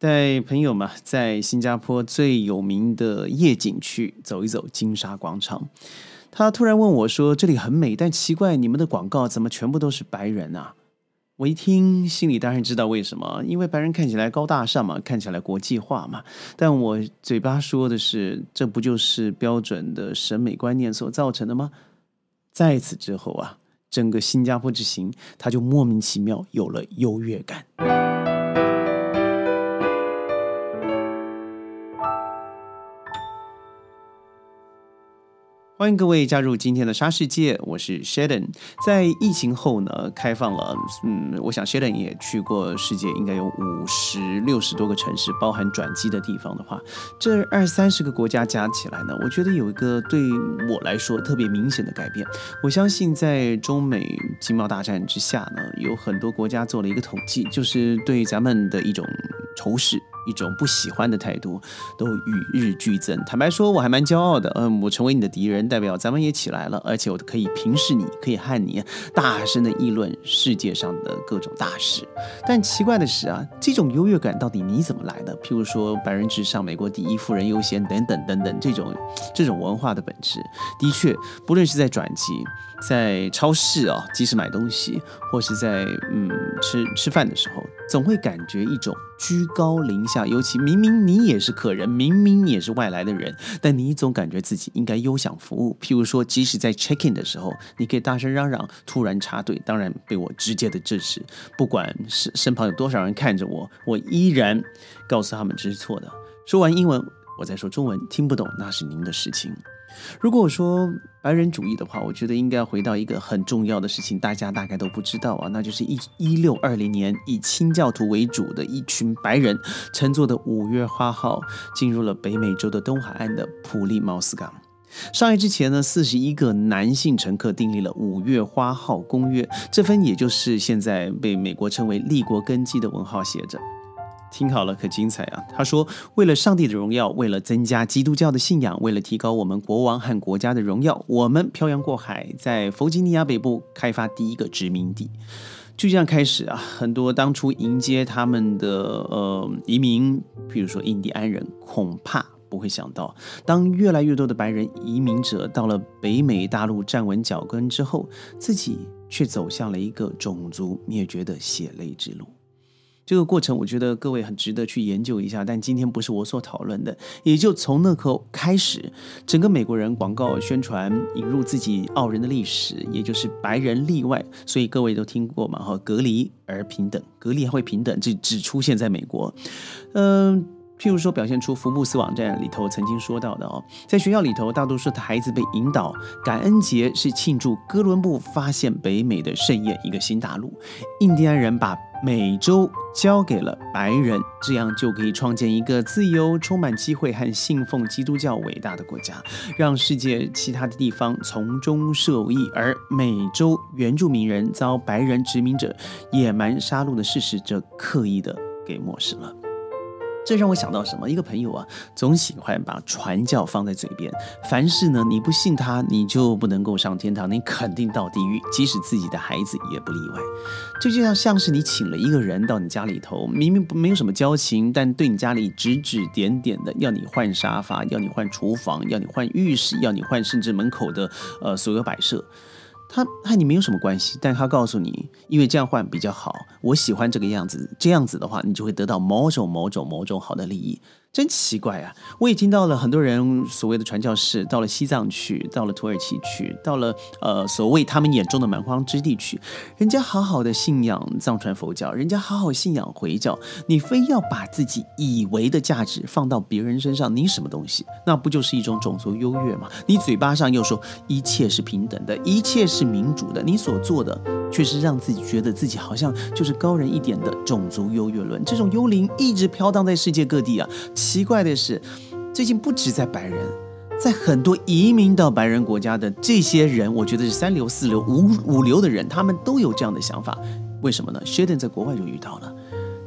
带朋友嘛，在新加坡最有名的夜景区走一走金沙广场。他突然问我说：“这里很美，但奇怪，你们的广告怎么全部都是白人啊？”我一听，心里当然知道为什么，因为白人看起来高大上嘛，看起来国际化嘛。但我嘴巴说的是，这不就是标准的审美观念所造成的吗？在此之后啊，整个新加坡之行，他就莫名其妙有了优越感。欢迎各位加入今天的沙世界，我是 Sheldon。在疫情后呢，开放了，嗯，我想 Sheldon 也去过世界，应该有五十六十多个城市，包含转机的地方的话，这二三十个国家加起来呢，我觉得有一个对我来说特别明显的改变。我相信在中美经贸大战之下呢，有很多国家做了一个统计，就是对咱们的一种仇视。一种不喜欢的态度都与日俱增。坦白说，我还蛮骄傲的。嗯，我成为你的敌人，代表咱们也起来了，而且我可以平视你，可以和你大声的议论世界上的各种大事。但奇怪的是啊，这种优越感到底你怎么来的？譬如说“白人至上”“美国第一”“富人优先”等等等等，这种这种文化的本质，的确，不论是在转机。在超市啊，即使买东西，或是在嗯吃吃饭的时候，总会感觉一种居高临下。尤其明明你也是客人，明明你也是外来的人，但你总感觉自己应该优享服务。譬如说，即使在 check in 的时候，你可以大声嚷嚷，突然插队，当然被我直接的制止。不管是身旁有多少人看着我，我依然告诉他们这是错的。说完英文，我再说中文，听不懂那是您的事情。如果我说白人主义的话，我觉得应该回到一个很重要的事情，大家大概都不知道啊，那就是一一六二零年以清教徒为主的一群白人乘坐的五月花号进入了北美洲的东海岸的普利茅斯港。上岸之前呢，四十一个男性乘客订立了五月花号公约，这份也就是现在被美国称为立国根基的文号写着。听好了，可精彩啊！他说：“为了上帝的荣耀，为了增加基督教的信仰，为了提高我们国王和国家的荣耀，我们漂洋过海，在弗吉尼亚北部开发第一个殖民地。”就这样开始啊，很多当初迎接他们的呃移民，比如说印第安人，恐怕不会想到，当越来越多的白人移民者到了北美大陆站稳脚跟之后，自己却走向了一个种族灭绝的血泪之路。这个过程，我觉得各位很值得去研究一下。但今天不是我所讨论的，也就从那刻开始，整个美国人广告宣传引入自己傲人的历史，也就是白人例外。所以各位都听过嘛？哈，隔离而平等，隔离还会平等，这只出现在美国。嗯。譬如说，表现出福布斯网站里头曾经说到的哦，在学校里头，大多数的孩子被引导，感恩节是庆祝哥伦布发现北美的盛宴，一个新大陆。印第安人把美洲交给了白人，这样就可以创建一个自由、充满机会和信奉基督教伟大的国家，让世界其他的地方从中受益。而美洲原住民人遭白人殖民者野蛮杀戮的事实，则刻意的给漠视了。这让我想到什么？一个朋友啊，总喜欢把传教放在嘴边。凡事呢，你不信他，你就不能够上天堂，你肯定到地狱。即使自己的孩子也不例外。这就像像是你请了一个人到你家里头，明明没有什么交情，但对你家里指指点点的，要你换沙发，要你换厨房，要你换浴室，要你换甚至门口的呃所有摆设。他和你没有什么关系，但他告诉你，因为这样换比较好，我喜欢这个样子，这样子的话，你就会得到某种某种某种好的利益。真奇怪啊！我也听到了很多人所谓的传教士到了西藏去，到了土耳其去，到了呃所谓他们眼中的蛮荒之地去，人家好好的信仰藏传佛教，人家好好信仰回教，你非要把自己以为的价值放到别人身上，你什么东西？那不就是一种种族优越吗？你嘴巴上又说一切是平等的，一切是民主的，你所做的却是让自己觉得自己好像就是高人一点的种族优越论，这种幽灵一直飘荡在世界各地啊。奇怪的是，最近不止在白人，在很多移民到白人国家的这些人，我觉得是三流、四流、五五流的人，他们都有这样的想法。为什么呢？Sheldon 在国外就遇到了，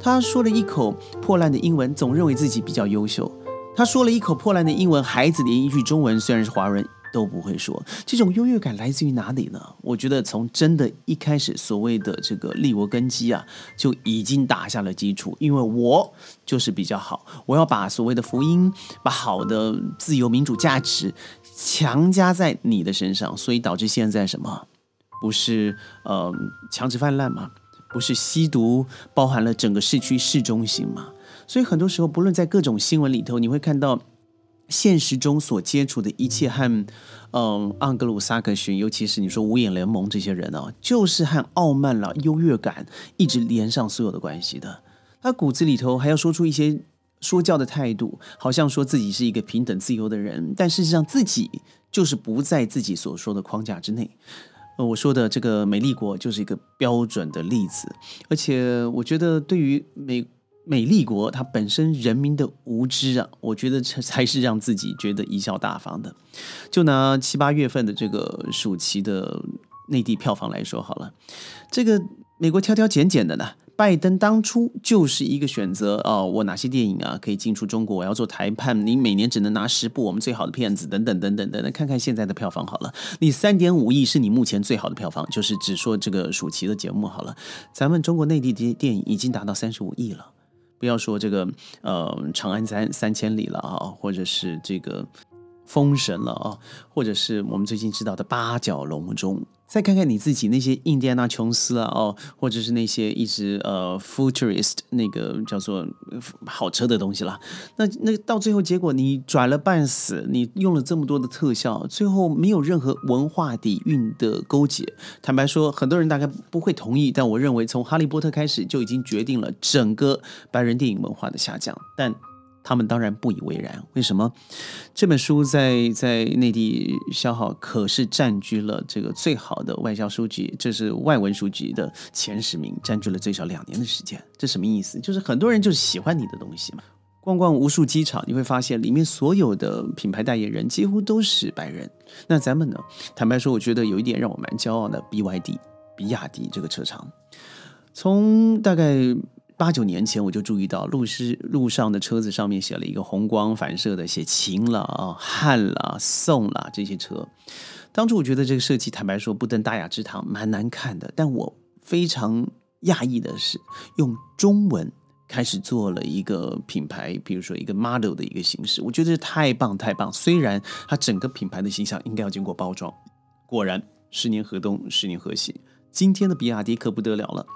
他说了一口破烂的英文，总认为自己比较优秀。他说了一口破烂的英文，孩子连一句中文，虽然是华人，都不会说。这种优越感来自于哪里呢？我觉得从真的一开始所谓的这个立国根基啊，就已经打下了基础。因为我就是比较好，我要把所谓的福音，把好的自由民主价值强加在你的身上，所以导致现在什么？不是呃强制泛滥吗？不是吸毒包含了整个市区市中心吗？所以很多时候，不论在各种新闻里头，你会看到。现实中所接触的一切和，嗯，盎格鲁撒克逊，尤其是你说五眼联盟这些人啊，就是和傲慢了、优越感一直连上所有的关系的。他骨子里头还要说出一些说教的态度，好像说自己是一个平等自由的人，但事实上自己就是不在自己所说的框架之内。呃，我说的这个美丽国就是一个标准的例子，而且我觉得对于美。美丽国，它本身人民的无知啊，我觉得这才是让自己觉得贻笑大方的。就拿七八月份的这个暑期的内地票房来说好了，这个美国挑挑拣拣的呢，拜登当初就是一个选择哦，我哪些电影啊可以进出中国？我要做谈判，你每年只能拿十部我们最好的片子，等等等等等等。看看现在的票房好了，你三点五亿是你目前最好的票房，就是只说这个暑期的节目好了。咱们中国内地的电影已经达到三十五亿了。不要说这个，呃，长安三三千里了啊，或者是这个封神了啊，或者是我们最近知道的八角笼中。再看看你自己那些印第安纳琼斯啊，哦，或者是那些一直呃 futurist 那个叫做好车的东西啦，那那到最后结果你拽了半死，你用了这么多的特效，最后没有任何文化底蕴的勾结。坦白说，很多人大概不会同意，但我认为从哈利波特开始就已经决定了整个白人电影文化的下降。但他们当然不以为然。为什么这本书在在内地消耗，可是占据了这个最好的外交书籍，这是外文书籍的前十名，占据了最少两年的时间。这什么意思？就是很多人就是喜欢你的东西嘛。逛逛无数机场，你会发现里面所有的品牌代言人几乎都是白人。那咱们呢？坦白说，我觉得有一点让我蛮骄傲的，BYD 比亚迪这个车厂，从大概。八九年前我就注意到路是路上的车子上面写了一个红光反射的，写秦了啊、汉了、宋了这些车。当初我觉得这个设计，坦白说不登大雅之堂，蛮难看的。但我非常讶异的是，用中文开始做了一个品牌，比如说一个 model 的一个形式，我觉得太棒太棒。虽然它整个品牌的形象应该要经过包装，果然十年河东，十年河西。今天的比亚迪可不得了了。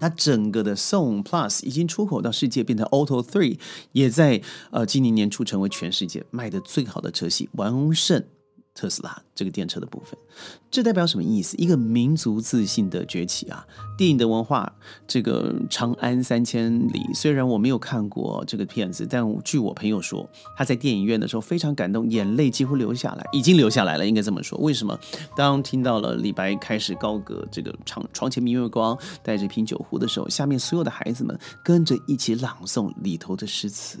它整个的 Song Plus 已经出口到世界，变成 Auto Three，也在呃今年年初成为全世界卖的最好的车系，完胜。特斯拉这个电车的部分，这代表什么意思？一个民族自信的崛起啊！电影的文化，这个《长安三千里》，虽然我没有看过这个片子，但据我朋友说，他在电影院的时候非常感动，眼泪几乎流下来，已经流下来了，应该这么说。为什么？当听到了李白开始高歌这个“床床前明月光，带着一瓶酒壶”的时候，下面所有的孩子们跟着一起朗诵里头的诗词。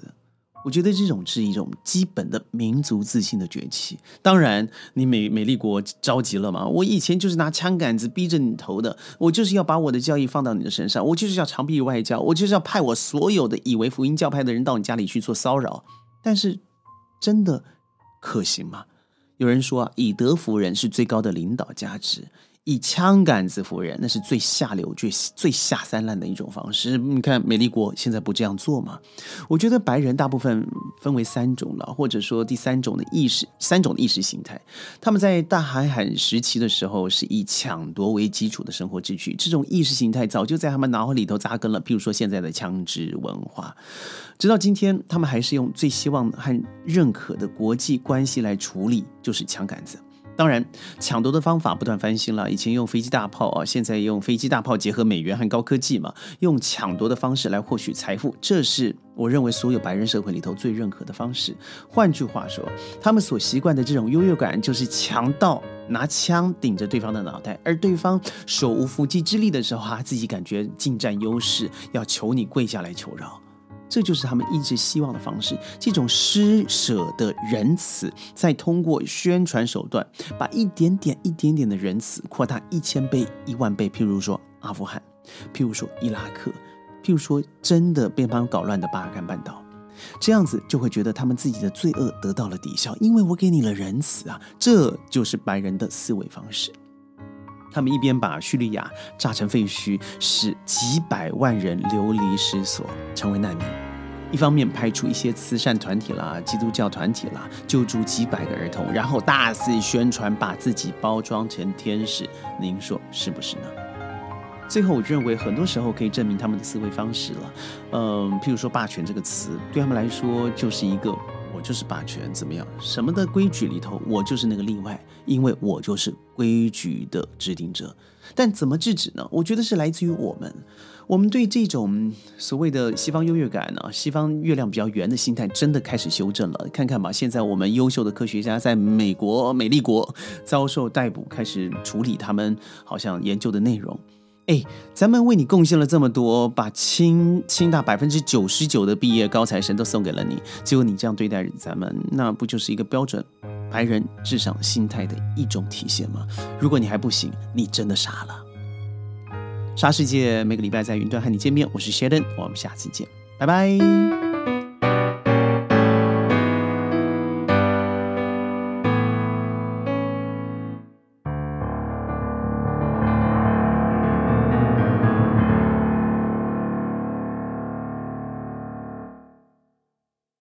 我觉得这种是一种基本的民族自信的崛起。当然，你美美丽国着急了嘛？我以前就是拿枪杆子逼着你投的，我就是要把我的教义放到你的身上，我就是要长臂外交，我就是要派我所有的以为福音教派的人到你家里去做骚扰。但是，真的可行吗？有人说啊，以德服人是最高的领导价值。以枪杆子服人，那是最下流、最最下三滥的一种方式。你看，美丽国现在不这样做吗？我觉得白人大部分分为三种了，或者说第三种的意识，三种的意识形态。他们在大海海时期的时候，是以抢夺为基础的生活秩序。这种意识形态早就在他们脑海里头扎根了。譬如说现在的枪支文化，直到今天，他们还是用最希望和认可的国际关系来处理，就是枪杆子。当然，抢夺的方法不断翻新了。以前用飞机大炮啊，现在用飞机大炮结合美元和高科技嘛，用抢夺的方式来获取财富，这是我认为所有白人社会里头最认可的方式。换句话说，他们所习惯的这种优越感，就是强盗拿枪顶着对方的脑袋，而对方手无缚鸡之力的时候，他自己感觉尽占优势，要求你跪下来求饶。这就是他们一直希望的方式，这种施舍的仁慈，再通过宣传手段，把一点点、一点点的仁慈扩大一千倍、一万倍。譬如说阿富汗，譬如说伊拉克，譬如说真的被他们搞乱的巴尔干半岛。这样子就会觉得他们自己的罪恶得到了抵消，因为我给你了仁慈啊，这就是白人的思维方式。他们一边把叙利亚炸成废墟，使几百万人流离失所，成为难民；一方面派出一些慈善团体啦、基督教团体啦，救助几百个儿童，然后大肆宣传，把自己包装成天使。您说是不是呢？最后，我认为很多时候可以证明他们的思维方式了。嗯，譬如说“霸权”这个词，对他们来说就是一个。就是霸权怎么样？什么的规矩里头，我就是那个例外，因为我就是规矩的制定者。但怎么制止呢？我觉得是来自于我们，我们对这种所谓的西方优越感呢，西方月亮比较圆的心态，真的开始修正了。看看吧，现在我们优秀的科学家在美国美丽国遭受逮捕，开始处理他们好像研究的内容。哎，咱们为你贡献了这么多，把清清大百分之九十九的毕业高材生都送给了你，结果你这样对待咱们，那不就是一个标准白人至上心态的一种体现吗？如果你还不行，你真的傻了。沙世界每个礼拜在云端和你见面，我是 Sheldon，我们下次见，拜拜。